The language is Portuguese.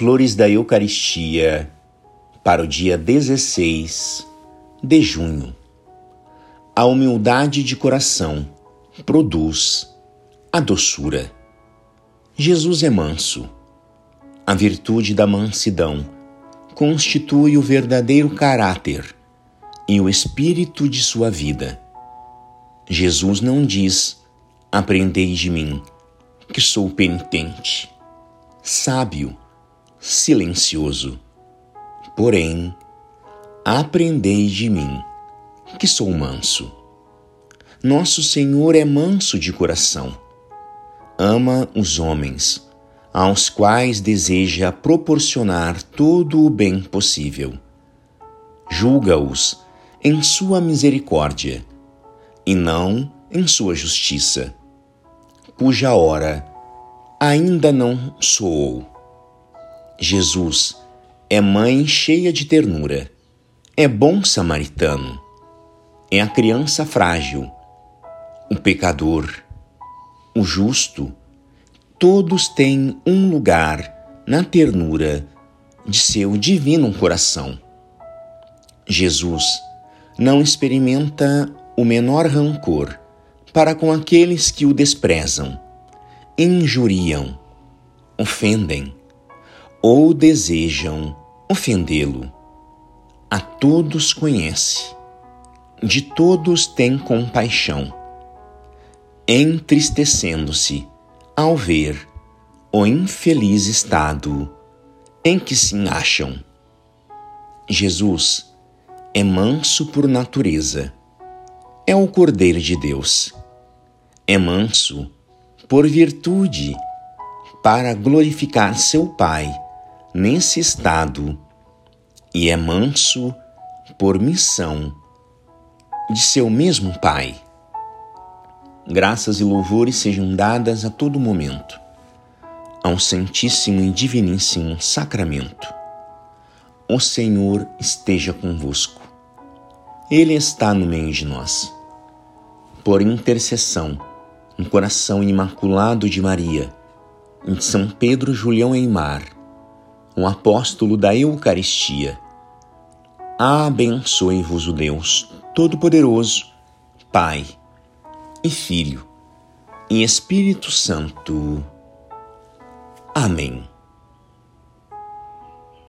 Flores da Eucaristia para o dia 16 de junho. A humildade de coração produz a doçura. Jesus é manso. A virtude da mansidão constitui o verdadeiro caráter e o espírito de sua vida. Jesus não diz: Aprendei de mim, que sou penitente, sábio, silencioso. Porém, aprendei de mim, que sou manso. Nosso Senhor é manso de coração. Ama os homens, aos quais deseja proporcionar todo o bem possível. Julga-os em sua misericórdia e não em sua justiça, cuja hora ainda não soou. Jesus é mãe cheia de ternura, é bom samaritano, é a criança frágil, o pecador, o justo, todos têm um lugar na ternura de seu divino coração. Jesus não experimenta o menor rancor para com aqueles que o desprezam, injuriam, ofendem ou desejam ofendê-lo. A todos conhece, de todos tem compaixão, entristecendo-se ao ver o infeliz estado em que se acham. Jesus é manso por natureza, é o Cordeiro de Deus. É manso por virtude para glorificar seu Pai nesse estado e é manso por missão de seu mesmo Pai. Graças e louvores sejam dadas a todo momento ao Santíssimo e Diviníssimo Sacramento. O Senhor esteja convosco. Ele está no meio de nós. Por intercessão, no coração imaculado de Maria, em São Pedro Julião Eimar, um apóstolo da Eucaristia. Abençoe-vos o Deus Todo-Poderoso, Pai e Filho e Espírito Santo. Amém.